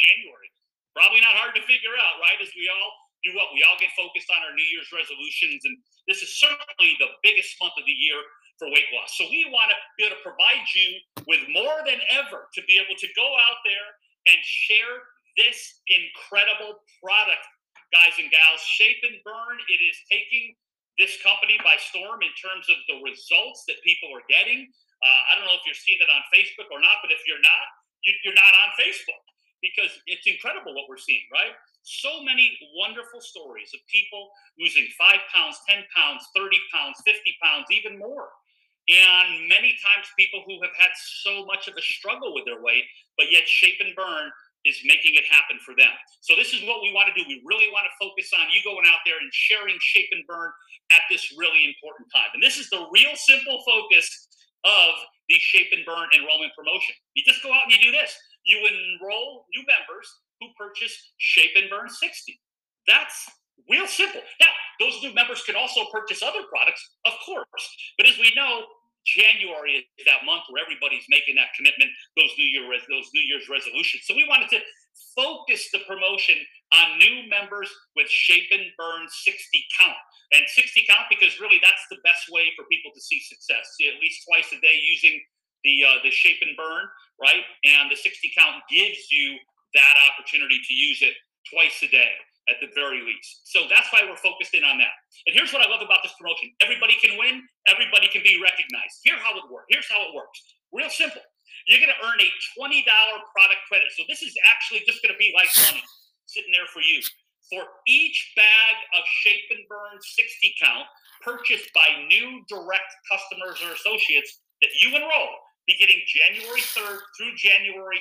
January. Probably not hard to figure out, right? As we all do what? We all get focused on our New Year's resolutions, and this is certainly the biggest month of the year for weight loss. So we want to be able to provide you with more than ever to be able to go out there and share this incredible product, guys and gals. Shape and Burn, it is taking this company by storm in terms of the results that people are getting. Uh, I don't know if you're seeing it on Facebook or not, but if you're not, you, you're not on Facebook because it's incredible what we're seeing, right? So many wonderful stories of people losing five pounds, 10 pounds, 30 pounds, 50 pounds, even more. And many times people who have had so much of a struggle with their weight, but yet Shape and Burn is making it happen for them. So this is what we want to do. We really want to focus on you going out there and sharing Shape and Burn at this really important time. And this is the real simple focus of the Shape and Burn enrollment promotion. You just go out and you do this. You enroll new members who purchase Shape and Burn 60. That's real simple. Now, those new members can also purchase other products, of course. But as we know, January is that month where everybody's making that commitment, those New Year those New Year's resolutions. So we wanted to focus the promotion on new members with Shape and Burn 60 count. And 60 count because really that's the best way for people to see success. See, at least twice a day using the uh, the Shape and Burn, right? And the 60 count gives you that opportunity to use it twice a day at the very least. So that's why we're focused in on that. And here's what I love about this promotion everybody can win, everybody can be recognized. Here's how it works. Here's how it works. Real simple. You're going to earn a $20 product credit. So this is actually just going to be like money sitting there for you. For each bag of Shape and Burn 60 count purchased by new direct customers or associates that you enroll beginning January 3rd through January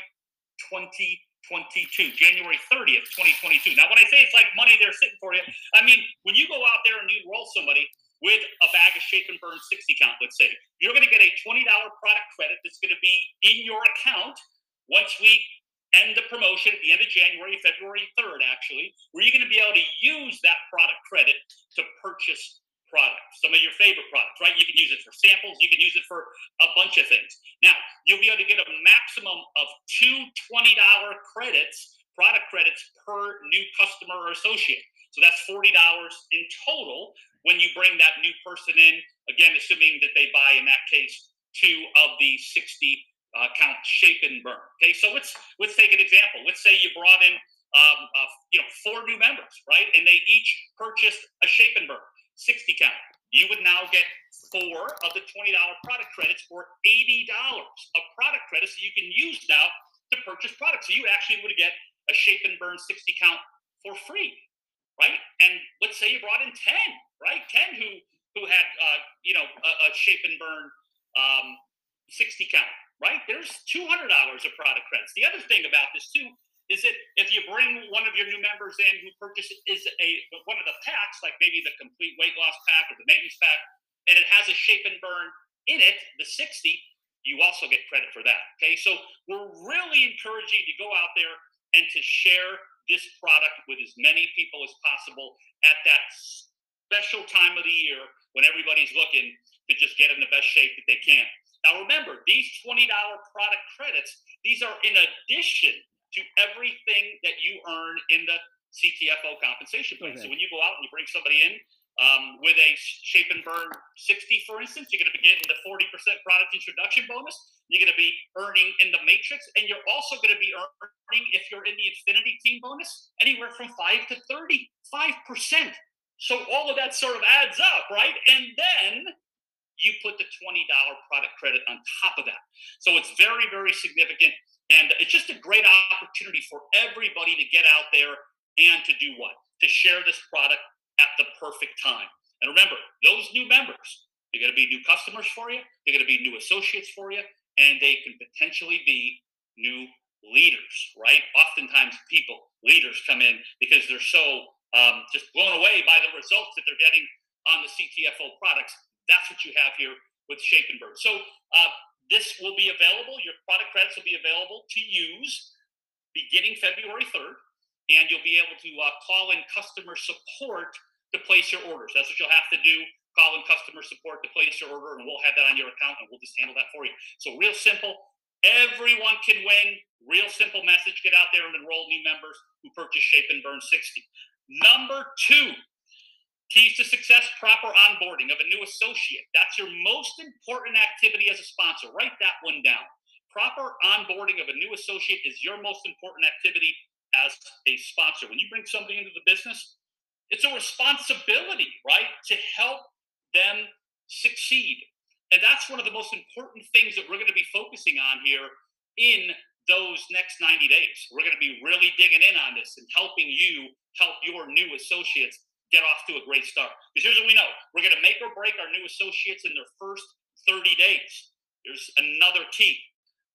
2022, January 30th, 2022. Now, when I say it's like money they're sitting for you, I mean, when you go out there and you enroll somebody with a bag of Shape and Burn 60 count, let's say, you're going to get a $20 product credit that's going to be in your account once we end the promotion at the end of January, February 3rd, actually, where you're going to be able to use that product credit to purchase products, some of your favorite products, right? You can use it for samples, you can use it for a bunch of things. Now, you'll be able to get a maximum of two $20 credits, product credits per new customer or associate. So that's $40 in total when you bring that new person in, again, assuming that they buy, in that case, two of the 60 uh, count shape and burn. Okay, so let's let's take an example. Let's say you brought in um, uh, you know four new members, right? And they each purchased a shape and burn. 60 count. You would now get four of the $20 product credits or $80 of product credits that you can use now to purchase products. So you actually would get a shape and burn 60 count for free, right? And let's say you brought in 10, right? 10 who who had uh, you know a, a, shape and burn um, 60 count, right? There's $200 of product credits. The other thing about this too is it if you bring one of your new members in who purchases is a one of the packs, like maybe the complete weight loss pack or the maintenance pack, and it has a shape and burn in it, the 60, you also get credit for that. Okay, so we're really encouraging to go out there and to share this product with as many people as possible at that special time of the year when everybody's looking to just get in the best shape that they can. Now remember, these $20 product credits, these are in addition to everything that you earn in the CTFO compensation plan. Okay. So when you go out and you bring somebody in um, with a shape and burn 60, for instance, you're going to be getting the 40% product introduction bonus. You're going to be earning in the matrix, and you're also going to be earning, if you're in the Infinity team bonus, anywhere from 5 to 35%. So all of that sort of adds up, right? And then you put the $20 product credit on top of that. So it's very, very significant. And it's just a great opportunity for everybody to get out there and to do what? To share this product at the perfect time. And remember, those new members, they're going to be new customers for you, they're going to be new associates for you, and they can potentially be new leaders, right? Oftentimes, people, leaders come in because they're so um, just blown away by the results that they're getting on the CTFO products. That's what you have here with Shape and Burn. So, uh, this will be available. Your product credits will be available to use beginning February 3rd, and you'll be able to uh, call in customer support to place your orders. That's what you'll have to do. Call in customer support to place your order, and we'll have that on your account, and we'll just handle that for you. So, real simple. Everyone can win. Real simple message. Get out there and enroll new members who purchase Shape and Burn 60. Number two, keys to success proper onboarding of a new associate. That's your most important activity as a sponsor. Write that one down. Proper onboarding of a new associate is your most important activity as a sponsor. When you bring somebody into the business, it's a responsibility, right, to help them succeed. And that's one of the most important things that we're going to be focusing on here in those next 90 days. We're going to be really digging in on this and helping you help your new associates get off to a great start. Because here's what we know we're going to make or break our new associates in their first 30 days. There's another key.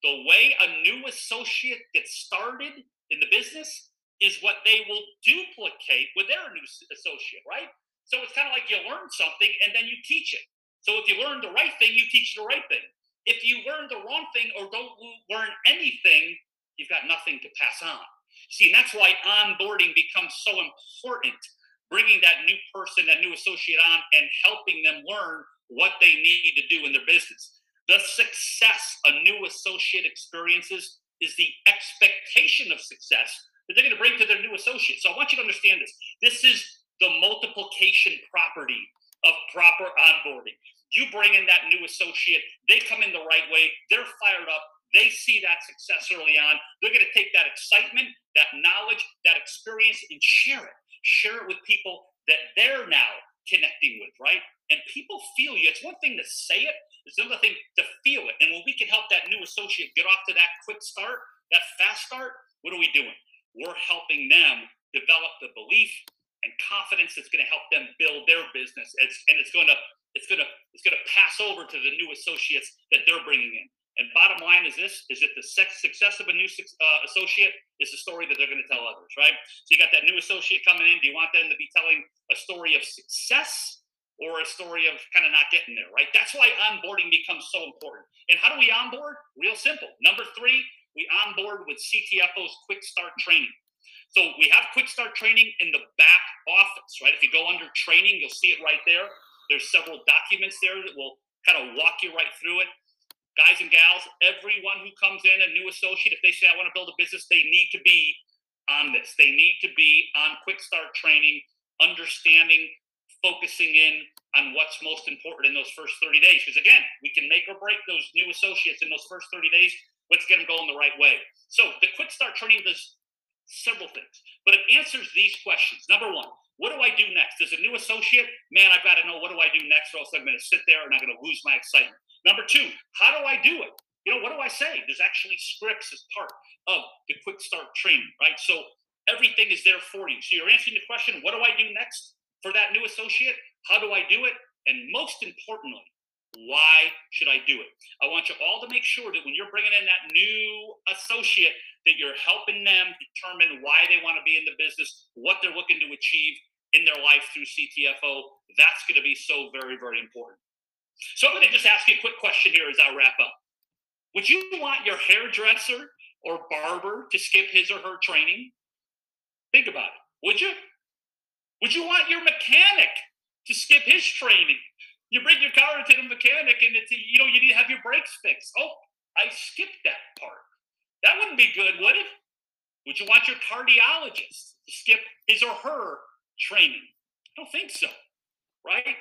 The way a new associate gets started in the business is what they will duplicate with their new associate, right? So it's kind of like you learn something and then you teach it. So if you learn the right thing, you teach the right thing. If you learn the wrong thing or don't learn anything, you've got nothing to pass on. See, and that's why onboarding becomes so important. Bringing that new person, that new associate on, and helping them learn what they need to do in their business. The success a new associate experiences is the expectation of success that they're going to bring to their new associate. So I want you to understand this. This is the multiplication property of proper onboarding. You bring in that new associate, they come in the right way, they're fired up, they see that success early on. They're going to take that excitement, that knowledge, that experience, and share it. Share it with people that they're now connecting with, right? And people feel you. It's one thing to say it, it's another thing to feel it. And when we can help that new associate get off to that quick start, that fast start, what are we doing? We're helping them develop the belief and confidence that's going to help them build their business. It's, and it's going to it's gonna it's gonna pass over to the new associates that they're bringing in. And bottom line is this: is that the success of a new uh, associate is the story that they're going to tell others, right? So you got that new associate coming in. Do you want them to be telling a story of success or a story of kind of not getting there, right? That's why onboarding becomes so important. And how do we onboard? Real simple. Number three, we onboard with CTFO's Quick Start Training. So we have Quick Start Training in the back office, right? If you go under training, you'll see it right there. There's several documents there that will kind of walk you right through it. Guys and gals, everyone who comes in, a new associate, if they say, I want to build a business, they need to be on this. They need to be on quick start training, understanding, focusing in on what's most important in those first 30 days. Because again, we can make or break those new associates in those first 30 days. Let's get them going the right way. So the quick start training does several things, but it answers these questions. Number one, what do I do next? As a new associate, man, I've got to know what do I do next, or else I'm going to sit there and I'm going to lose my excitement. Number two, how do I do it? You know, what do I say? There's actually scripts as part of the quick start training, right? So everything is there for you. So you're answering the question, what do I do next for that new associate? How do I do it? And most importantly, why should I do it? I want you all to make sure that when you're bringing in that new associate, that you're helping them determine why they want to be in the business, what they're looking to achieve in their life through CTFO. That's going to be so very, very important. So I'm going to just ask you a quick question here as I wrap up. Would you want your hairdresser or barber to skip his or her training? Think about it. Would you? Would you want your mechanic to skip his training? You bring your car into the mechanic and it's you know you need to have your brakes fixed. Oh, I skipped that part. That wouldn't be good, would it? Would you want your cardiologist to skip his or her training? I don't think so, right?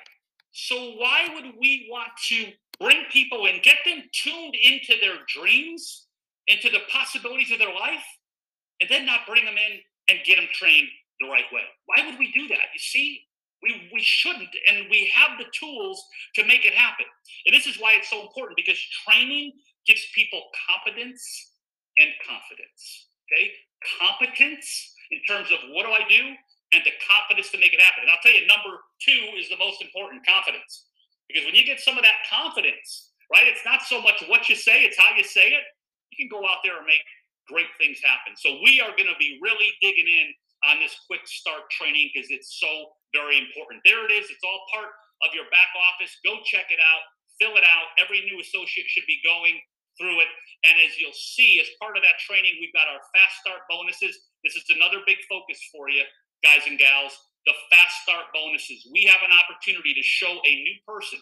So, why would we want to bring people in, get them tuned into their dreams, into the possibilities of their life, and then not bring them in and get them trained the right way? Why would we do that? You see, we, we shouldn't, and we have the tools to make it happen. And this is why it's so important because training gives people competence and confidence. Okay, competence in terms of what do I do, and the confidence to make it happen. And I'll tell you, number two is the most important confidence. Because when you get some of that confidence, right, it's not so much what you say, it's how you say it. You can go out there and make great things happen. So we are going to be really digging in on this quick start training because it's so very important. There it is. It's all part of your back office. Go check it out, fill it out. Every new associate should be going through it. And as you'll see, as part of that training, we've got our fast start bonuses. This is another big focus for you, guys and gals. The fast start bonuses. We have an opportunity to show a new person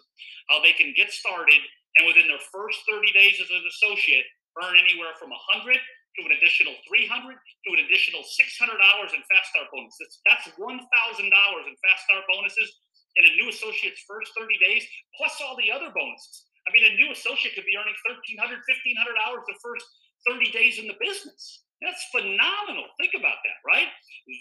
how they can get started and within their first 30 days as an associate, earn anywhere from 100 to an additional 300 to an additional $600 in Fast Start bonuses. That's $1,000 in Fast Start bonuses in a new associate's first 30 days, plus all the other bonuses. I mean, a new associate could be earning $1,300, $1,500 the first 30 days in the business. That's phenomenal. Think about that, right?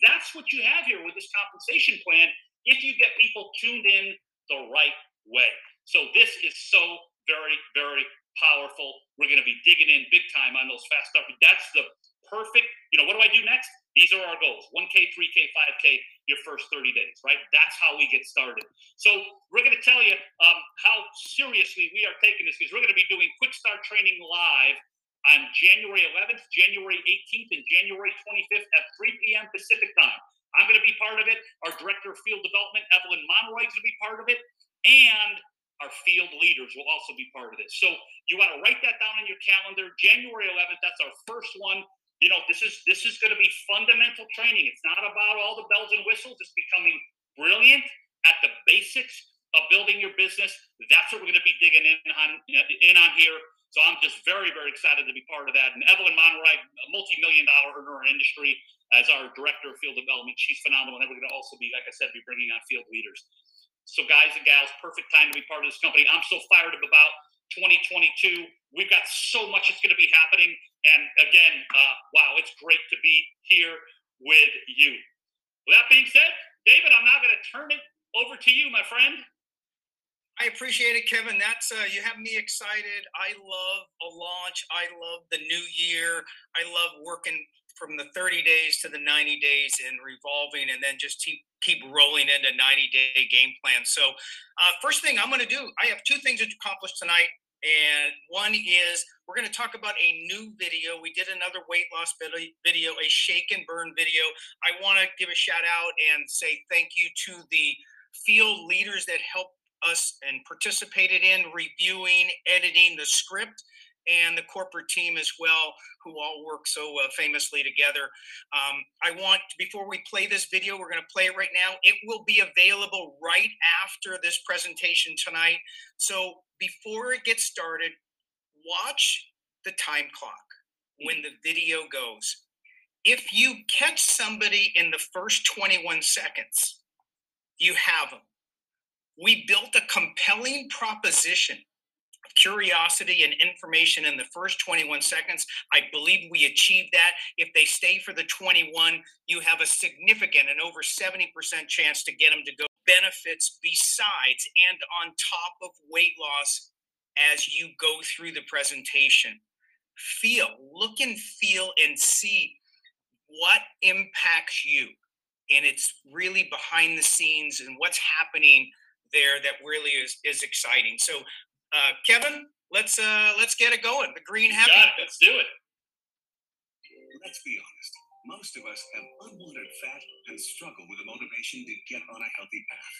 That's what you have here with this compensation plan if you get people tuned in the right way. So this is so very, very powerful. We're going to be digging in big time on those fast stuff. That's the perfect, you know, what do I do next? These are our goals 1K, 3K, 5K, your first 30 days, right? That's how we get started. So we're going to tell you um, how seriously we are taking this because we're going to be doing quick start training live on January 11th, January 18th, and January 25th at 3 p.m. Pacific time. I'm going to be part of it. Our director of field development, Evelyn Monroy, is going to be part of it. And our field leaders will also be part of this. So you want to write that down on your calendar. January 11th, that's our first one. You know, this is this is going to be fundamental training. It's not about all the bells and whistles. It's becoming brilliant at the basics of building your business. That's what we're going to be digging in on in on here. So I'm just very, very excited to be part of that. And Evelyn Monroy, a multi-million dollar earner in industry, as our director of field development, she's phenomenal. And we're going to also be, like I said, be bringing on field leaders. So guys and gals, perfect time to be part of this company. I'm so fired up about 2022. We've got so much that's going to be happening. And again, uh, wow, it's great to be here with you. With that being said, David, I'm now going to turn it over to you, my friend. I appreciate it, Kevin. That's uh, you have me excited. I love a launch. I love the new year. I love working from the 30 days to the 90 days and revolving, and then just keep keep rolling into 90 day game plan. So, uh, first thing I'm going to do, I have two things to accomplish tonight. And one is we're going to talk about a new video. We did another weight loss video, a Shape and Burn video. I want to give a shout out and say thank you to the field leaders that helped us and participated in reviewing, editing the script, and the corporate team as well, who all work so uh, famously together. Um, I want, before we play this video, we're going to play it right now. It will be available right after this presentation tonight. So before it gets started, watch the time clock when the video goes. If you catch somebody in the first 21 seconds, you have them we built a compelling proposition curiosity and information in the first 21 seconds. I believe we achieved that. If they stay for the 21, you have a significant and over 70% chance to get them to go benefits besides and on top of weight loss as you go through the presentation. Feel, look and feel and see what impacts you. And it's really behind the scenes and what's happening there that really is is exciting. So, uh, Kevin, let's uh, let's get it going. The green happy. It, let's do it. Let's be honest. Most of us have unwanted fat and struggle with the motivation to get on a healthy path.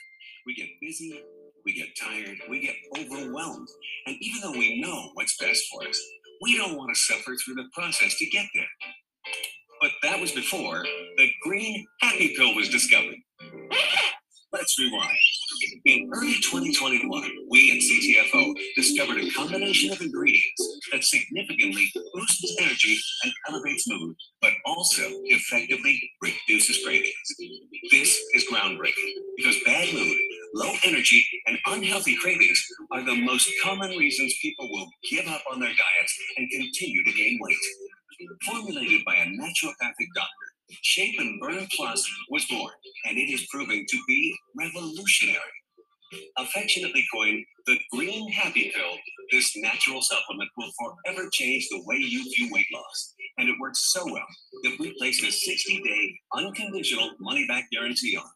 We get busy, we get tired, we get overwhelmed. And even though we know what's best for us, we don't want to suffer through the process to get there. But that was before the green happy pill was discovered. Let's rewind. In early 2021, we at CTFO discovered a combination of ingredients that significantly boosts energy and elevates mood, but also effectively reduces cravings. This is groundbreaking because bad mood, low energy, and unhealthy cravings are the most common reasons people will give up on their diets and continue to gain weight. Formulated by a naturopathic doctor, Shape and Burn Plus was born, and it is proving to be revolutionary. Affectionately coined the Green Happy Pill, this natural supplement will forever change the way you view weight loss. And it works so well that we place a 60 day unconditional money back guarantee on.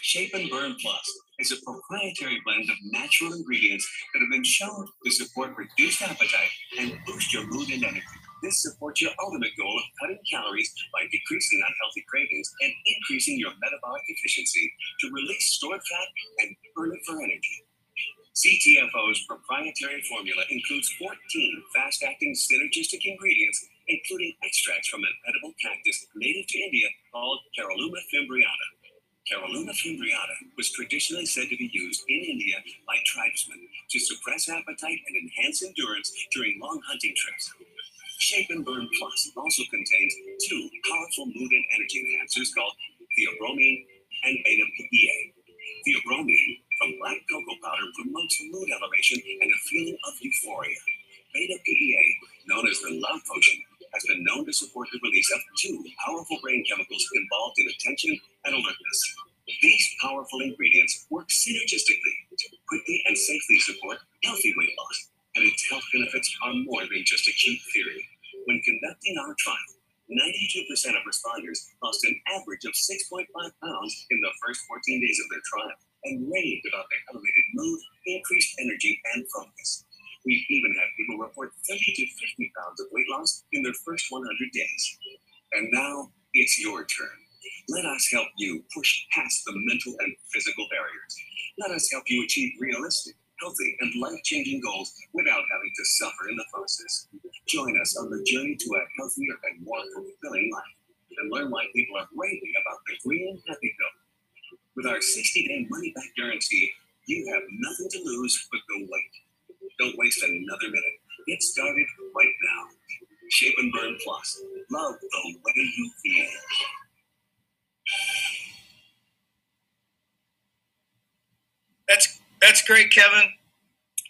Shape and Burn Plus is a proprietary blend of natural ingredients that have been shown to support reduced appetite and boost your mood and energy. This supports your ultimate goal of cutting calories by decreasing unhealthy cravings and increasing your metabolic efficiency to release stored fat and burn it for energy. CTFO's proprietary formula includes 14 fast acting synergistic ingredients, including extracts from an edible cactus native to India called Caralluma fimbriata. Caralluma fimbriata was traditionally said to be used in India by tribesmen to suppress appetite and enhance endurance during long hunting trips. Shape and Burn Plus also contains two powerful mood and energy enhancers called theobromine and beta PEA. Theobromine from black cocoa powder promotes mood elevation and a feeling of euphoria. Beta PEA, known as the love potion, has been known to support the release of two powerful brain chemicals involved in attention and alertness. These powerful ingredients work synergistically to quickly and safely support healthy weight loss, and its health benefits are more than just a cute theory. When conducting our trial, 92% of responders lost an average of 6.5 pounds in the first 14 days of their trial and raved about their elevated mood, increased energy, and focus. We've even had people report 30 to 50 pounds of weight loss in their first 100 days. And now it's your turn. Let us help you push past the mental and physical barriers. Let us help you achieve realistic, healthy, and life changing goals without having to suffer in the process. Join us on the journey to a healthier and more fulfilling life and learn why people are raving about the Green Happy Pill. With our 60 day money back guarantee, you have nothing to lose but the wait. Don't waste another minute. Get started right now. Shape and Burn Plus. Love the way you feel. That's that's great, Kevin.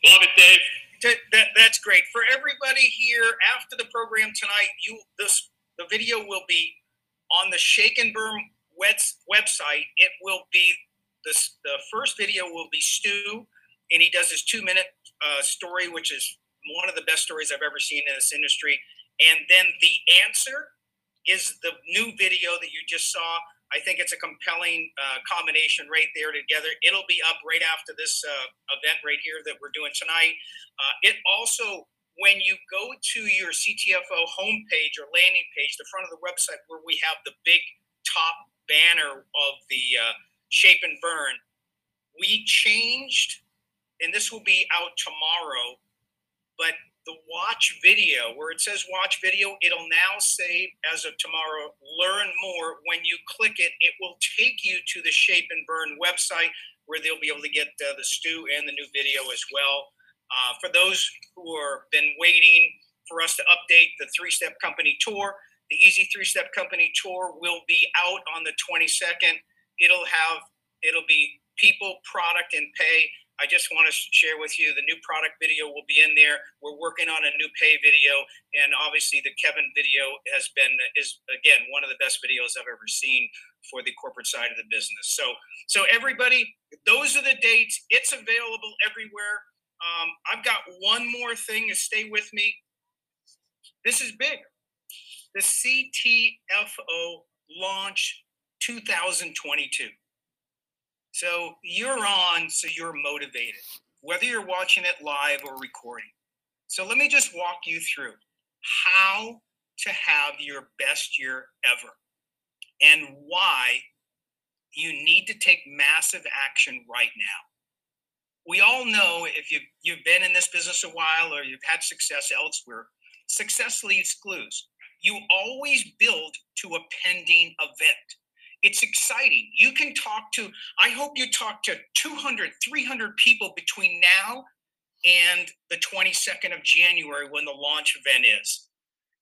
Love it, Dave. That, that, that's great for everybody here. After the program tonight, you this the video will be on the Shape and Burn webs, website. It will be this the first video will be Stu, and he does his two minute uh, story, which is one of the best stories I've ever seen in this industry. And then the answer is the new video that you just saw. I think it's a compelling uh, combination right there together. It'll be up right after this uh, event right here that we're doing tonight. Uh, it also, when you go to your CTFO homepage or landing page, the front of the website where we have the big top banner of the uh, Shape and Burn, we changed, and this will be out tomorrow, but the watch video where it says watch video it'll now say as of tomorrow learn more. When you click it it will take you to the shape and burn website where they'll be able to get uh, the Stu and the new video as well. Uh, for those who are been waiting for us to update the three step company tour the easy three step company tour will be out on the 22nd it'll have it'll be people product and pay I just want to share with you the new product video will be in there. We're working on a new pay video, and obviously the Kevin video has been is again one of the best videos I've ever seen for the corporate side of the business. So so everybody, those are the dates. It's available everywhere. Um, I've got one more thing to stay with me. This is big. The CTFO launch 2022. So you're on, so you're motivated, whether you're watching it live or recording. So let me just walk you through how to have your best year ever and why you need to take massive action right now. We all know if you've, you've been in this business a while or you've had success elsewhere, success leaves clues. You always build to a pending event. It's exciting. You can talk to, I hope you talk to 200, 300 people between now and the 22nd of January when the launch event is.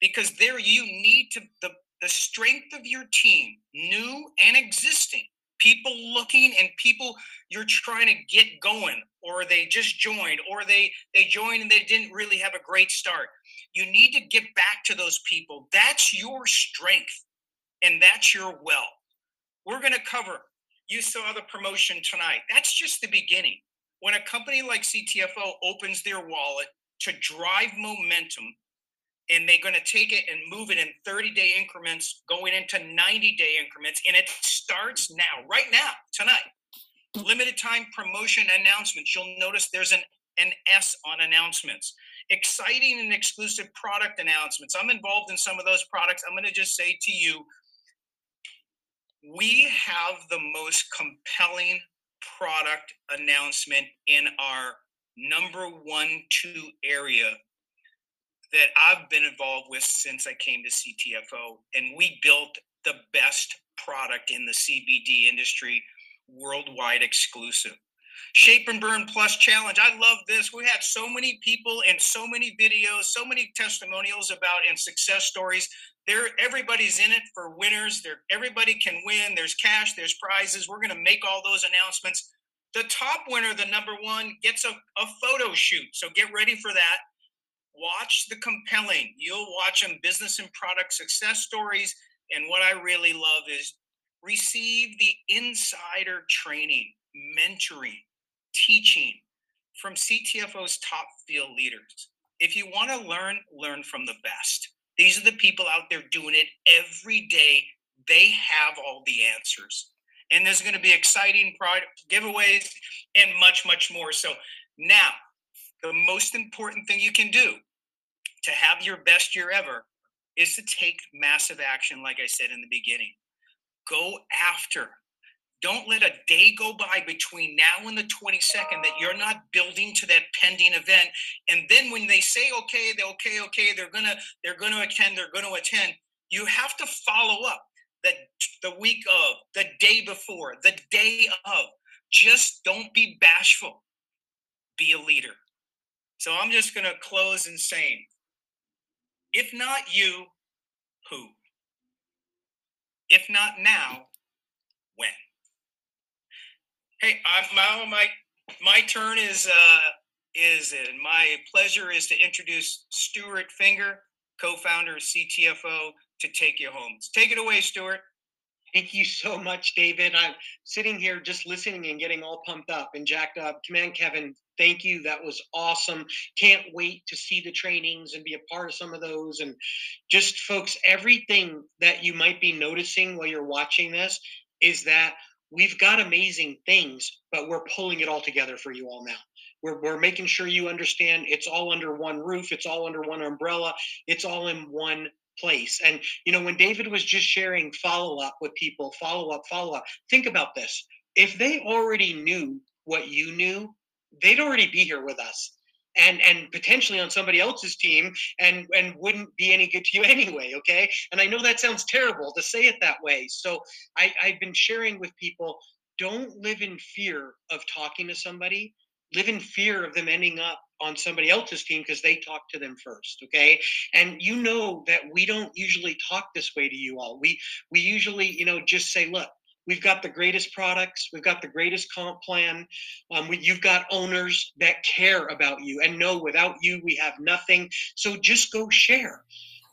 Because there you need to, the, the strength of your team, new and existing, people looking and people you're trying to get going or they just joined or they they joined and they didn't really have a great start you need to get back to those people that's your strength and that's your wealth we're going to cover. You saw the promotion tonight. That's just the beginning. When a company like CTFO opens their wallet to drive momentum, and they're going to take it and move it in 30 day increments, going into 90 day increments, and it starts now, right now, tonight. Limited time promotion announcements. You'll notice there's an, an S on announcements. Exciting and exclusive product announcements. I'm involved in some of those products. I'm going to just say to you we have the most compelling product announcement in our number one, two area that I've been involved with since I came to CTFO. And we built the best product in the CBD industry, worldwide exclusive. Shape and Burn Plus Challenge. I love this. We had so many people and so many videos, so many testimonials about and success stories. There, everybody's in it for winners. There, everybody can win. There's cash. There's prizes. We're going to make all those announcements. The top winner, the number one, gets a, a photo shoot. So get ready for that. Watch the compelling. You'll watch them business and product success stories. And what I really love is receive the insider training, mentoring, teaching from CTFO's top field leaders. If you want to learn, learn from the best. These are the people out there doing it every day. They have all the answers. And there's going to be exciting product giveaways and much, much more. So now, the most important thing you can do to have your best year ever is to take massive action, like I said in the beginning. Go after don't let a day go by between now and the 22nd that you're not building to that pending event. And then when they say, okay, they're okay, okay, they're gonna, they're gonna attend, they're gonna attend, you have to follow up the, the week of, the day before, the day of. Just don't be bashful. Be a leader. So I'm just gonna close in saying, if not you, who? If not now, when? Hey, I'm, my my my turn is uh is and my pleasure is to introduce Stuart Finger, co-founder of CTFO, to take you home. Take it away, Stuart. Thank you so much, David. I'm sitting here just listening and getting all pumped up and jacked up. Command Kevin, thank you. That was awesome. Can't wait to see the trainings and be a part of some of those. And just, folks, everything that you might be noticing while you're watching this is that we've got amazing things, but we're pulling it all together for you all now. We're, we're making sure you understand it's all under one roof, it's all under one umbrella, it's all in one place. And, you know, when David was just sharing follow up with people, follow up, follow up, think about this. If they already knew what you knew, they'd already be here with us and and potentially on somebody else's team and and wouldn't be any good to you anyway okay? And i know that sounds terrible to say it that way. So i i've been sharing with people don't live in fear of talking to somebody. Live in fear of them ending up on somebody else's team because they talk to them first okay? And you know that we don't usually talk this way to you all. We we usually you know just say look We've got the greatest products. We've got the greatest comp plan. Um, we, you've got owners that care about you and know without you, we have nothing. So just go share.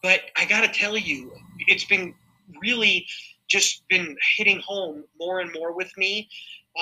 But I got to tell you, it's been really just been hitting home more and more with me.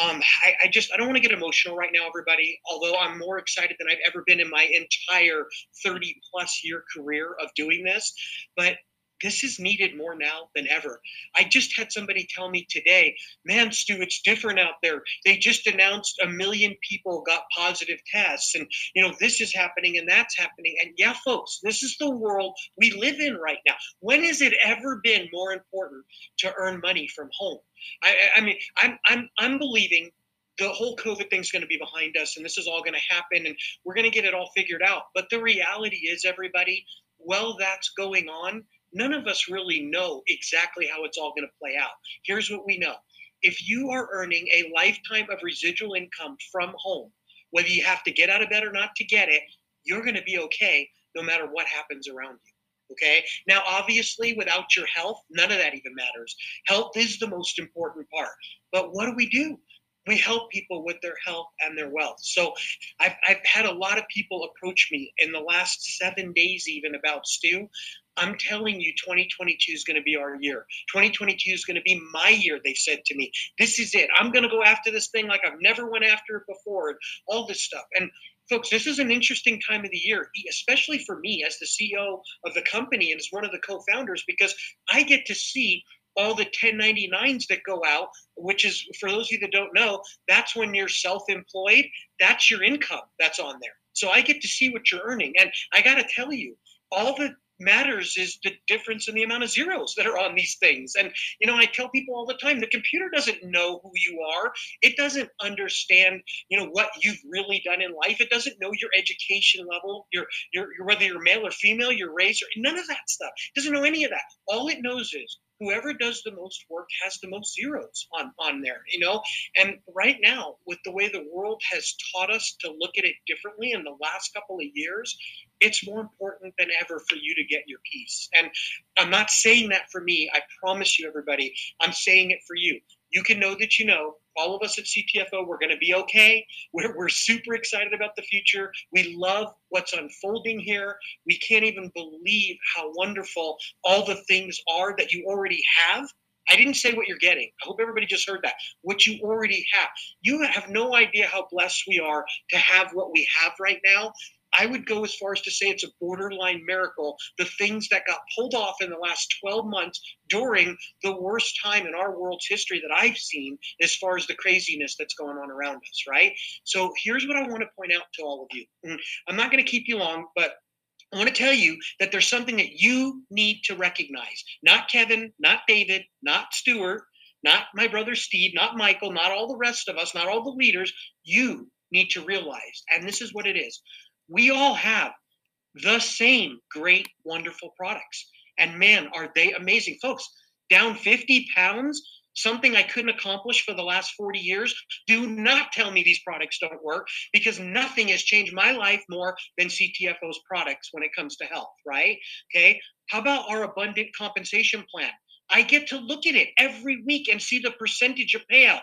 Um, I, I, just I don't want to get emotional right now, everybody. Although I'm more excited than I've ever been in my entire 30 plus year career of doing this, but this is needed more now than ever. I just had somebody tell me today, man, Stu, it's different out there. They just announced a million people got positive tests, and you know, this is happening and that's happening. And yeah, folks, this is the world we live in right now. When has it ever been more important to earn money from home? I, I mean, I'm I'm I'm believing the whole COVID thing's going to be behind us and this is all going to happen and we're going to get it all figured out. But the reality is, everybody, while that's going on, none of us really know exactly how it's all going to play out. Here's what we know if you are earning a lifetime of residual income from home, whether you have to get out of bed or not to get it, you're going to be okay no matter what happens around you. Okay. Now, obviously, without your health, none of that even matters. Health is the most important part. But what do we do? We help people with their health and their wealth. So I've, I've had a lot of people approach me in the last seven days, even about Stu. I'm telling you, 2022 is going to be our year. 2022 is going to be my year, they said to me. This is it. I'm going to go after this thing like I've never went after it before and all this stuff. And folks, this is an interesting time of the year, especially for me as the CEO of the company and as one of the co-founders, because I get to see all the 1099s that go out, which is for those of you that don't know, that's when you're self-employed, that's your income that's on there. So I get to see what you're earning. And I got to tell you, all the matters is the difference in the amount of zeros that are on these things. And, you know, I tell people all the time the computer doesn't know who you are, it doesn't understand, you know, what you've really done in life. It doesn't know your education level, your, your, your whether you're male or female, your race, or none of that stuff. It doesn't know any of that. All it knows is whoever does the most work has the most zeros on on there you know? And right now with the way the world has taught us to look at it differently in the last couple of years it's more important than ever for you to get your piece and i'm not saying that for me i promise you everybody. I'm saying it for you you can know that you know all of us at CTFO, we're going to be okay. We're, we're super excited about the future. We love what's unfolding here. We can't even believe how wonderful all the things are that you already have. I didn't say what you're getting. I hope everybody just heard that. What you already have. You have no idea how blessed we are to have what we have right now. I would go as far as to say it's a borderline miracle. The things that got pulled off in the last 12 months during the worst time in our world's history that I've seen as far as the craziness that's going on around us, right? So here's what I want to point out to all of you. Mm, I'm not going to keep you long, but I want to tell you that there's something that you need to recognize. Not Kevin, not David, not Stuart, not my brother Steve, not Michael, not all the rest of us, not all the leaders. You need to realize, and this is what it is we all have the same great, wonderful products. And man, are they amazing. Folks, down 50 pounds, something I couldn't accomplish for the last 40 years. Do not tell me these products don't work because nothing has changed my life more than CTFO's products when it comes to health, right? Okay. How about our abundant compensation plan? I get to look at it every week and see the percentage of payout,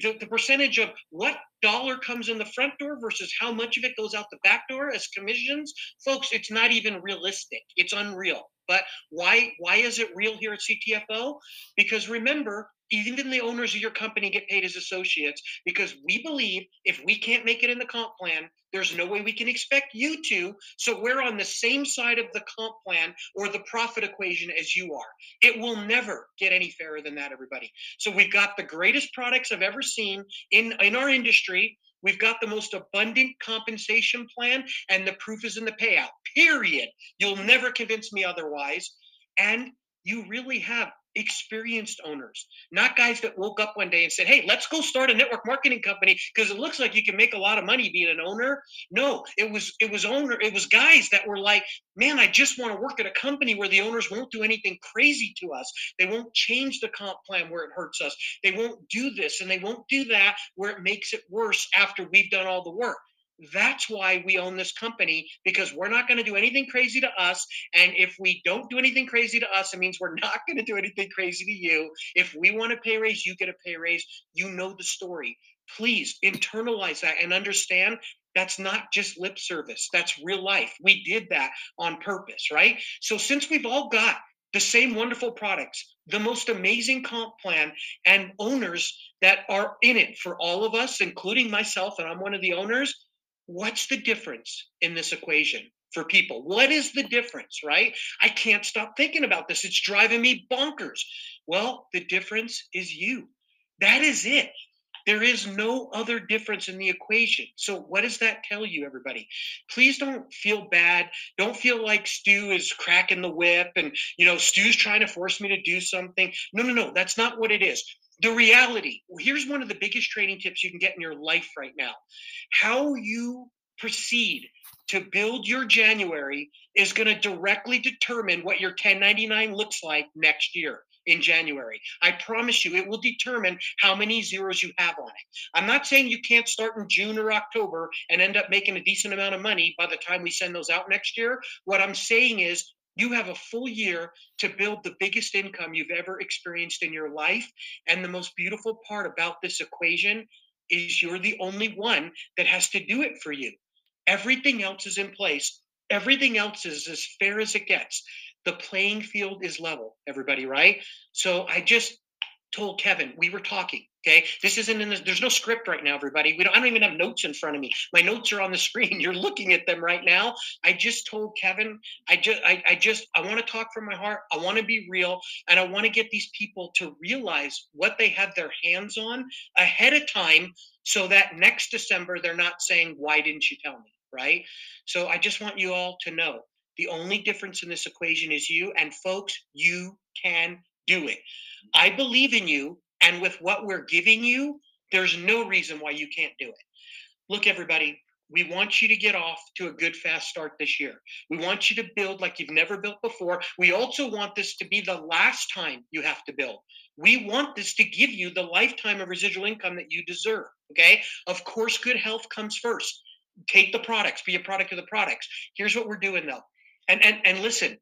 the, the, percentage of what dollar comes in the front door versus how much of it goes out the back door as commissions. Folks, it's not even realistic. It's unreal. But why why is it real here at CTFO? Because remember, even the owners of your company get paid as associates because we believe if we can't make it in the comp plan, there's no way we can expect you to. So we're on the same side of the comp plan or the profit equation as you are. It will never get any fairer than that, everybody. So we've got the greatest products I've ever seen in, in our industry. We've got the most abundant compensation plan, and the proof is in the payout, period. You'll never convince me otherwise. And you really have experienced owners, not guys that woke up one day and said, Hey, let's go start a network marketing company because it looks like you can make a lot of money being an owner. No, it was it was owner, it was guys that were like, Man, I just want to work at a company where the owners won't do anything crazy to us. They won't change the comp plan where it hurts us. They won't do this and they won't do that where it makes it worse after we've done all the work. That's why we own this company because we're not going to do anything crazy to us. And if we don't do anything crazy to us, it means we're not going to do anything crazy to you. If we want a pay raise, you get a pay raise. You know the story. Please internalize that and understand that's not just lip service, that's real life. We did that on purpose, right? So, since we've all got the same wonderful products, the most amazing comp plan, and owners that are in it for all of us, including myself, and I'm one of the owners what's the difference in this equation for people? What is the difference, right? I can't stop thinking about this. It's driving me bonkers. Well, the difference is you. That is it. There is no other difference in the equation. So, what does that tell you, everybody? Please don't feel bad. Don't feel like Stu is cracking the whip and, you know, Stu's trying to force me to do something. No, no, no. That's not what it is the reality here's one of the biggest training tips you can get in your life right now how you proceed to build your january is going to directly determine what your 1099 looks like next year in January. I promise you, it will determine how many zeros you have on it. I'm not saying you can't start in June or October and end up making a decent amount of money by the time we send those out next year. What I'm saying is you have a full year to build the biggest income you've ever experienced in your life. And the most beautiful part about this equation is you're the only one that has to do it for you. Everything else is in place. Everything else is as fair as it gets. The playing field is level, everybody, right? So I just told Kevin, we were talking. Okay, this isn't in the, there's no script right now, everybody. We don't, I don't even have notes in front of me. My notes are on the screen. You're looking at them right now. I just told Kevin, I just, I, I just, I want to talk from my heart. I want to be real, and I want to get these people to realize what they have their hands on ahead of time, so that next December they're not saying, "Why didn't you tell me?" Right. So I just want you all to know the only difference in this equation is you, and folks, you can do it. I believe in you. And with what we're giving you, there's no reason why you can't do it. Look, everybody, we want you to get off to a good fast start this year. We want you to build like you've never built before. We also want this to be the last time you have to build. We want this to give you the lifetime of residual income that you deserve. Okay. Of course, good health comes first. Take the products, be a product of the products. Here's what we're doing though. And and and listen,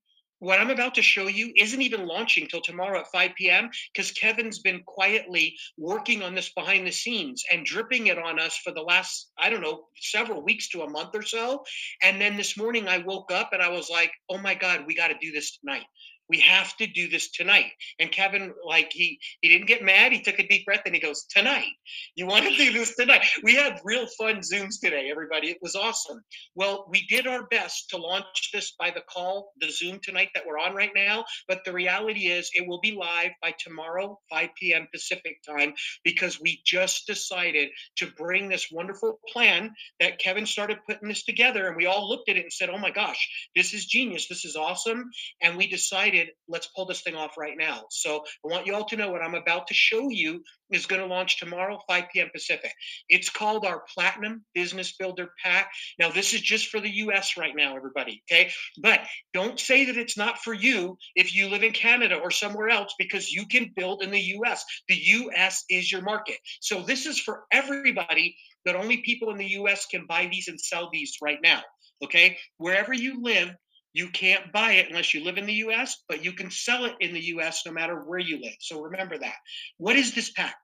what I'm about to show you isn't even launching till tomorrow at 5 p.m. because Kevin's been quietly working on this behind the scenes and dripping it on us for the last, I don't know, several weeks to a month or so. And then this morning I woke up and I was like, oh my God, we got to do this tonight we have to do this tonight. And kevin like he he didn't get mad he took a deep breath and he goes tonight. You want to do this tonight? We had real fun zooms today everybody. It was awesome. Well we did our best to launch this by the call the zoom tonight that we're on right now but the reality is it will be live by tomorrow 5 p.m pacific time because we just decided to bring this wonderful plan that kevin started putting this together and we all looked at it and said oh my gosh this is genius. This is awesome. And we decided let's pull this thing off right now. So I want you all to know what I'm about to show you is going to launch tomorrow, 5 p.m. Pacific. It's called our Platinum Business Builder Pack. Now, this is just for the US right now, everybody. Okay. But don't say that it's not for you if you live in Canada or somewhere else, because you can build in the US. The US is your market. So this is for everybody, but only people in the US can buy these and sell these right now. Okay. Wherever you live, you can't buy it unless you live in the US, but you can sell it in the US no matter where you live. So remember that. What is this pack?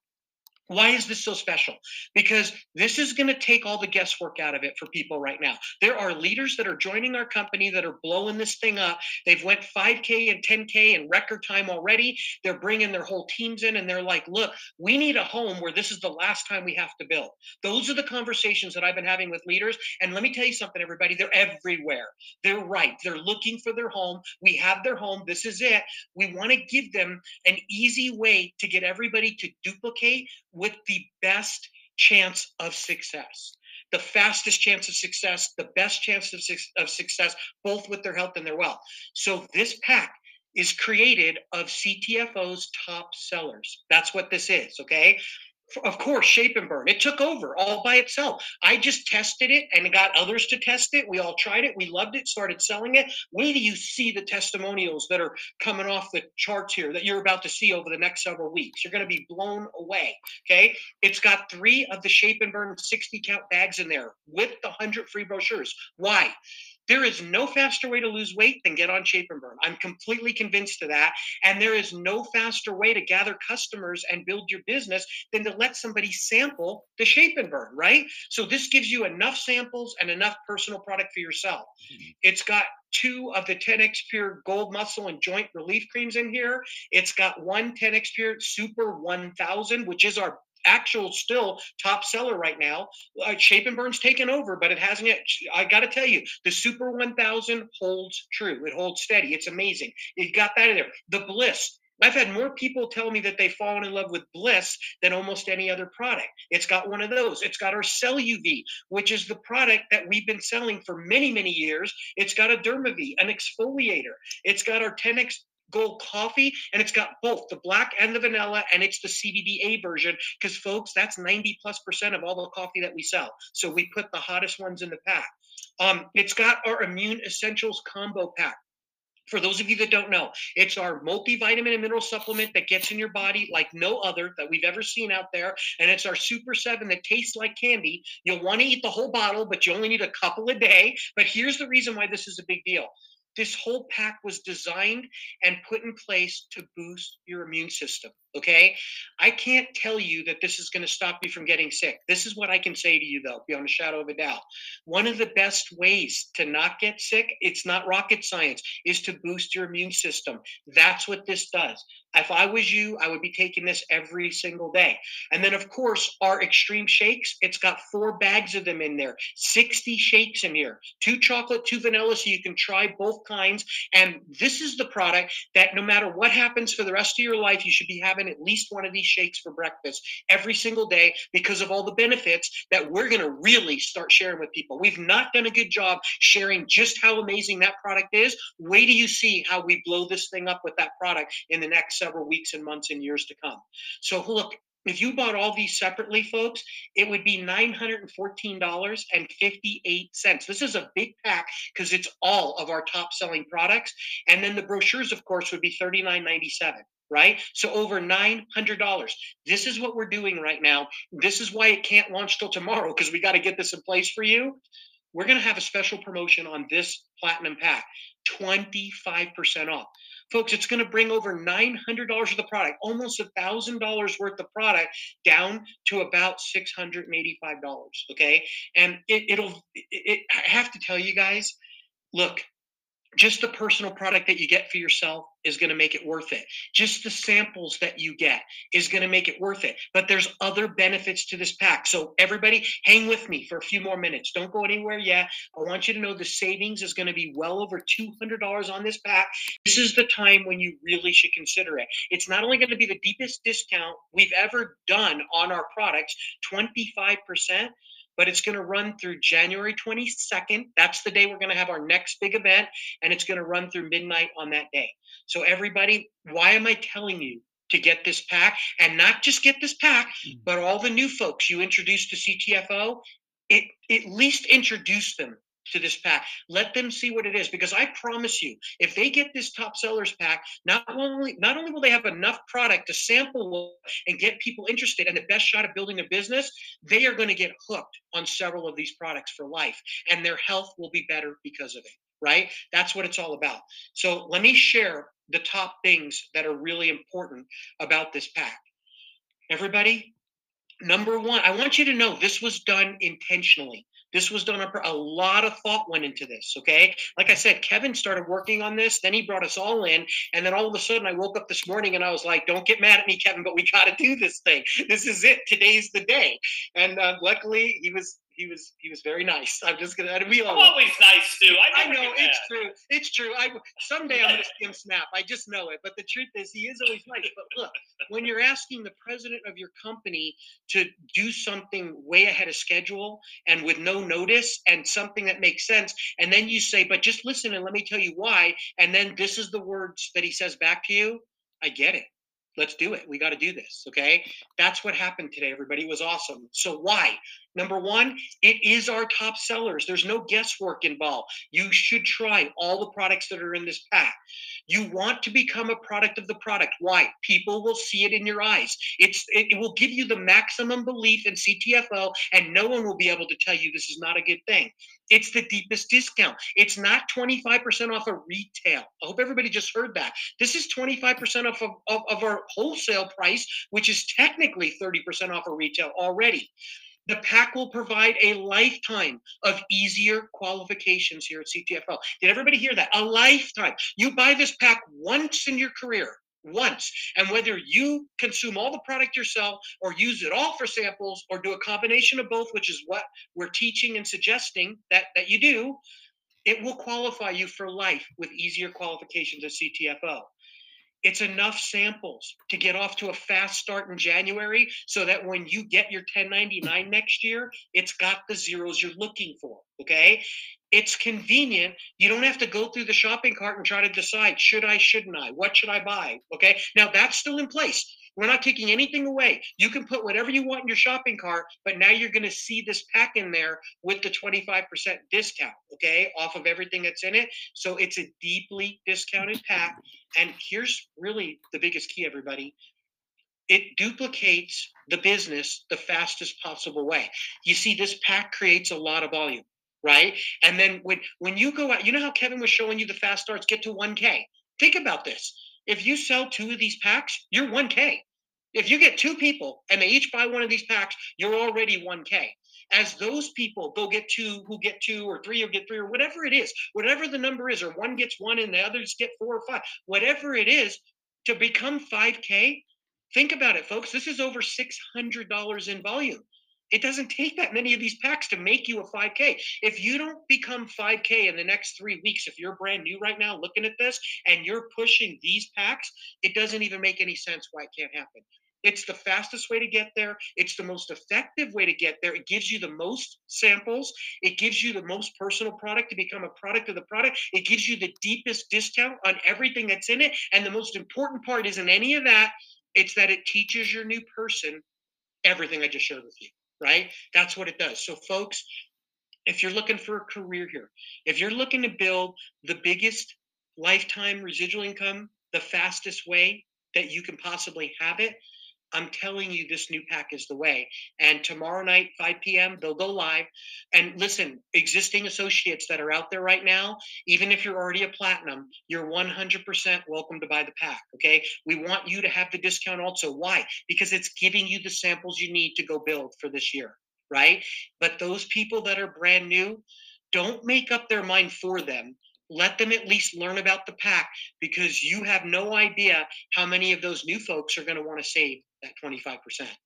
Why is this so special? Because this is going to take all the guesswork out of it for people right now. There are leaders that are joining our company that are blowing this thing up. They've went 5K and 10K in record time already. They're bringing their whole teams in and they're like, "Look, we need a home where this is the last time we have to build." Those are the conversations that I've been having with leaders. And let me tell you something everybody, they're everywhere. They're right. They're looking for their home. We have their home. This is it. We want to give them an easy way to get everybody to duplicate with the best chance of success the fastest chance of success, the best chance of, of success, both with their health and their wealth. So this pack is created of CTFO's top sellers. That's what this is. Okay of course, shape and burn. It took over all by itself. I just tested it and got others to test it. We all tried it. We loved it, started selling it. Wait till you see the testimonials that are coming off the charts here that you're about to see over the next several weeks. You're going to be blown away. Okay. It's got three of the shape and burn 60 count bags in there with the 100 free brochures. Why? There is no faster way to lose weight than get on Shape and Burn. I'm completely convinced of that. And there is no faster way to gather customers and build your business than to let somebody sample the Shape and Burn, right? So this gives you enough samples and enough personal product for yourself. Mm-hmm. It's got two of the 10x Pure Gold Muscle and Joint Relief Creams in here. It's got one 10x Pure Super 1000, which is our actual still top seller right now. Uh, Shape and Burn's taken over, but it hasn't yet. I got to tell you, the Super 1000 holds true. It holds steady. It's amazing. You got that in there. The Bliss. I've had more people tell me that they've fallen in love with Bliss than almost any other product. It's got one of those. It's got our Cell UV, which is the product that we've been selling for many, many years. It's got a DermaV, an exfoliator. It's got our 10x gold coffee and it's got both the black and the vanilla and it's the CBDA version because folks that's 90 plus percent of all the coffee that we sell so we put the hottest ones in the pack um, it's got our immune essentials combo pack for those of you that don't know, it's our multivitamin and mineral supplement that gets in your body like no other that we've ever seen out there. And it's our Super 7 that tastes like candy. You'll want to eat the whole bottle, but you only need a couple a day. But here's the reason why this is a big deal this whole pack was designed and put in place to boost your immune system. Okay. I can't tell you that this is going to stop you from getting sick. This is what I can say to you, though, beyond a shadow of a doubt. One of the best ways to not get sick, it's not rocket science, is to boost your immune system. That's what this does. If I was you, I would be taking this every single day. And then, of course, our extreme shakes, it's got four bags of them in there, 60 shakes in here, two chocolate, two vanilla, so you can try both kinds. And this is the product that no matter what happens for the rest of your life, you should be having having at least one of these shakes for breakfast every single day because of all the benefits that we're going to really start sharing with people. We've not done a good job sharing just how amazing that product is. Wait till you see how we blow this thing up with that product in the next several weeks and months and years to come. So, look, If you bought all these separately, folks, it would be $914.58. This is a big pack because it's all of our top selling products. And then the brochures, of course, would be $39.97 right? So over $900. This is what we're doing right now. This is why it can't launch till tomorrow because we got to get this in place for you. We're going to have a special promotion on this platinum pack 25% off. Folks, it's going to bring over $900 of the product, almost $1,000 worth of product down to about $685. Okay. And it, will it, I have to tell you guys, look, just the personal product that you get for yourself is going to make it worth it. Just the samples that you get is going to make it worth it. But there's other benefits to this pack. So everybody hang with me for a few more minutes. Don't go anywhere yet. I want you to know the savings is going to be well over $200 on this pack. This is the time when you really should consider it. It's not only going to be the deepest discount we've ever done on our products, 25%, but it's going to run through January 22nd. That's the day we're going to have our next big event, and it's going to run through midnight on that day. So, everybody, why am I telling you to get this pack and not just get this pack, mm. but all the new folks you introduce to CTFO? It at least introduce them to this pack. Let them see what it is because I promise you, if they get this top sellers pack, not only not only will they have enough product to sample and get people interested and the best shot of building a business, they are going to get hooked on several of these products for life and their health will be better because of it, right? That's what it's all about. So let me share the top things that are really important about this pack. Everybody, number 1, I want you to know this was done intentionally. This was done. A lot of thought went into this. Okay. Like I said, Kevin started working on this. Then he brought us all in. And then all of a sudden, I woke up this morning and I was like, don't get mad at me, Kevin, but we got to do this thing. This is it. Today's the day. And uh, luckily, he was he was he was very nice. I'm just gonna. We all. I'm always nice too. I, I know it's true. It's true. I someday I'm gonna see him snap. I just know it. But the truth is, he is always nice. But look, when you're asking the president of your company to do something way ahead of schedule and with no notice and something that makes sense, and then you say, "But just listen and let me tell you why," and then this is the words that he says back to you. I get it let's do it. We got to do this. Okay. That's what happened today, everybody. It was awesome. So, why? Number one, it is our top sellers. There's no guesswork involved. You should try all the products that are in this pack. You want to become a product of the product. Why? People will see it in your eyes. It's it, it will give you the maximum belief in CTFO, and no one will be able to tell you this is not a good thing. It's the deepest discount. It's not 25% off of retail. I hope everybody just heard that. This is 25% off of, of, of our wholesale price, which is technically 30% off of retail already. The pack will provide a lifetime of easier qualifications here at CTFO. Did everybody hear that? A lifetime. You buy this pack once in your career, once. And whether you consume all the product yourself or use it all for samples or do a combination of both, which is what we're teaching and suggesting that, that you do, it will qualify you for life with easier qualifications at CTFO it's enough samples to get off to a fast start in January so that when you get your 1099 next year, it's got the zeros you're looking for. Okay. It's convenient. You don't have to go through the shopping cart and try to decide should I, shouldn't I? What should I buy? Okay. Now that's still in place. We're not taking anything away. You can put whatever you want in your shopping cart, but now you're going to see this pack in there with the 25% discount, okay, off of everything that's in it. So it's a deeply discounted pack. And here's really the biggest key, everybody it duplicates the business the fastest possible way. You see, this pack creates a lot of volume, right? And then when when you go out, you know how Kevin was showing you the fast starts get to 1K. Think about this. If you sell two of these packs, you're 1K. If you get two people and they each buy one of these packs, you're already 1K. As those people go get two, who get two or three or get three or whatever it is, whatever the number is, or one gets one and the others get four or five, whatever it is, to become 5K, think about it, folks. This is over $600 in volume. It doesn't take that many of these packs to make you a 5K. If you don't become 5K in the next three weeks, if you're brand new right now looking at this and you're pushing these packs, it doesn't even make any sense why it can't happen. It's the fastest way to get there. It's the most effective way to get there. It gives you the most samples. It gives you the most personal product to become a product of the product. It gives you the deepest discount on everything that's in it. And the most important part isn't any of that. It's that it teaches your new person everything I just shared with you, right? That's what it does. So, folks, if you're looking for a career here, if you're looking to build the biggest lifetime residual income the fastest way that you can possibly have it, I'm telling you, this new pack is the way. And tomorrow night, 5 p.m., they'll go live. And listen, existing associates that are out there right now, even if you're already a platinum, you're 100% welcome to buy the pack. Okay. We want you to have the discount also. Why? Because it's giving you the samples you need to go build for this year. Right. But those people that are brand new, don't make up their mind for them let them at least learn about the pack because you have no idea how many of those new folks are going to want to save that 25%,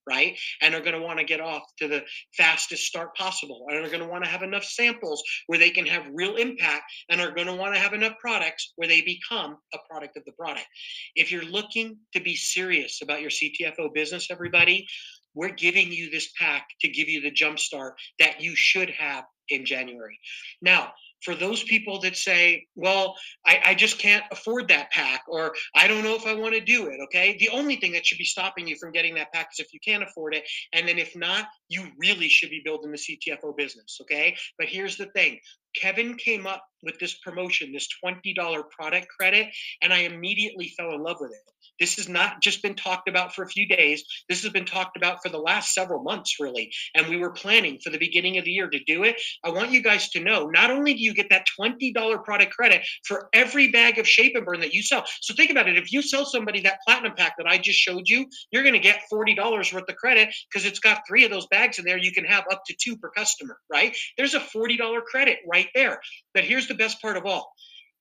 right? And are going to want to get off to the fastest start possible and are going to want to have enough samples where they can have real impact and are going to want to have enough products where they become a product of the product. If you're looking to be serious about your CTFO business, everybody, we're giving you this pack to give you the jump start that you should have in January. Now, for those people that say, well, I, I, just can't afford that pack, or I don't know if I want to do it. Okay. The only thing that should be stopping you from getting that pack is if you can't afford it. And then if not, you really should be building the CTFO business. Okay. But here's the thing Kevin came up with this promotion, this $20 product credit, and I immediately fell in love with it. This has not just been talked about for a few days. This has been talked about for the last several months, really. And we were planning for the beginning of the year to do it. I want you guys to know not only do you get that $20 product credit for every bag of shape and burn that you sell. So think about it. If you sell somebody that platinum pack that I just showed you, you're going to get $40 worth of credit because it's got three of those bags in there. You can have up to two per customer, right? There's a $40 credit right there. But here's the best part of all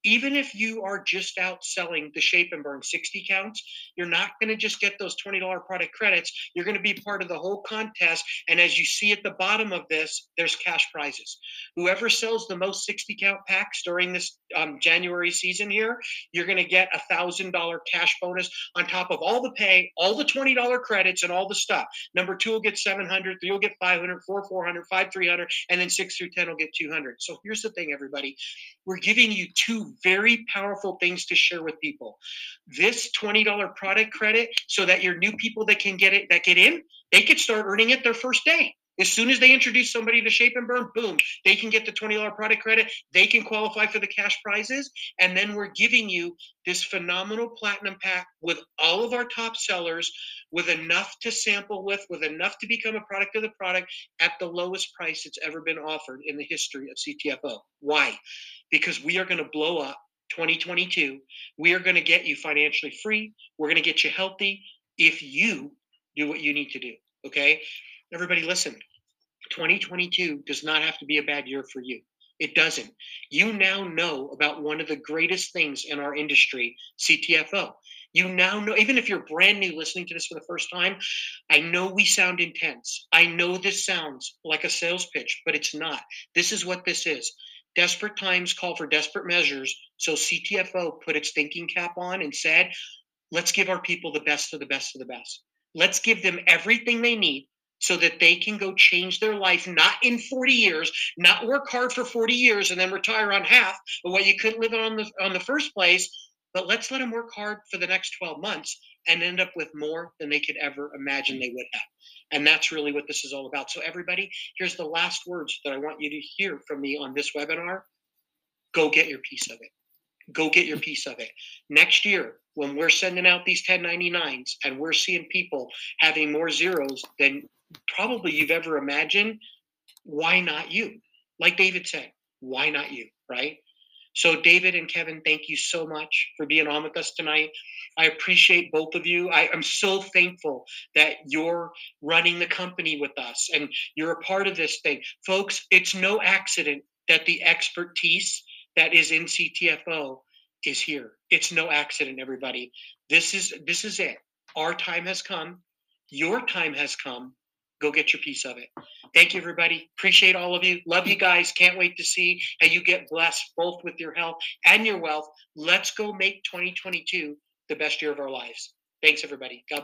even if you are just out selling the shape and burn 60 counts, you're not going to just get those $20 product credits. You're going to be part of the whole contest. And as you see at the bottom of this, there's cash prizes. Whoever sells the most 60 count packs during this um, January season here, you're going to get a thousand dollar cash bonus on top of all the pay, all the $20 credits, and all the stuff. Number two will get 700, three will get 500, four 400, five 300, and then six through 10 will get 200. So here's the thing, everybody. We're giving you two very powerful things to share with people. This $20 product credit so that your new people that can get it that get in, they could start earning it their first day. As soon as they introduce somebody to Shape and Burn, boom, they can get the $20 product credit. They can qualify for the cash prizes. And then we're giving you this phenomenal platinum pack with all of our top sellers, with enough to sample with, with enough to become a product of the product at the lowest price it's ever been offered in the history of CTFO. Why? because we are going to blow up 2022. We are going to get you financially free. We're going to get you healthy if you do what you need to do. Okay. Everybody, listen 2022 does not have to be a bad year for you. It doesn't. You now know about one of the greatest things in our industry, CTFO. You now know, even if you're brand new listening to this for the first time, I know we sound intense. I know this sounds like a sales pitch, but it's not. This is what this is. Desperate times call for desperate measures. So CTFO put its thinking cap on and said, let's give our people the best of the best of the best. Let's give them everything they need so that they can go change their life, not in 40 years, not work hard for 40 years and then retire on half of what you couldn't live on the on the first place. But let's let them work hard for the next 12 months and end up with more than they could ever imagine they would have. And that's really what this is all about. So, everybody, here's the last words that I want you to hear from me on this webinar go get your piece of it. Go get your piece of it. Next year, when we're sending out these 1099s and we're seeing people having more zeros than probably you've ever imagined, why not you? Like David said, why not you? Right? So, David and Kevin, thank you so much for being on with us tonight. I appreciate both of you. I, am so thankful that you're running the company with us and you're a part of this thing. Folks, it's no accident that the expertise that is in CTFO is here. It's no accident, everybody. This is this is it. Our time has come. Your time has come go get your piece of it. Thank you, everybody. Appreciate all of you. Love you guys. Can't wait to see how you get blessed both with your health and your wealth. Let's go make 2022 the best year of our lives. Thanks, everybody. God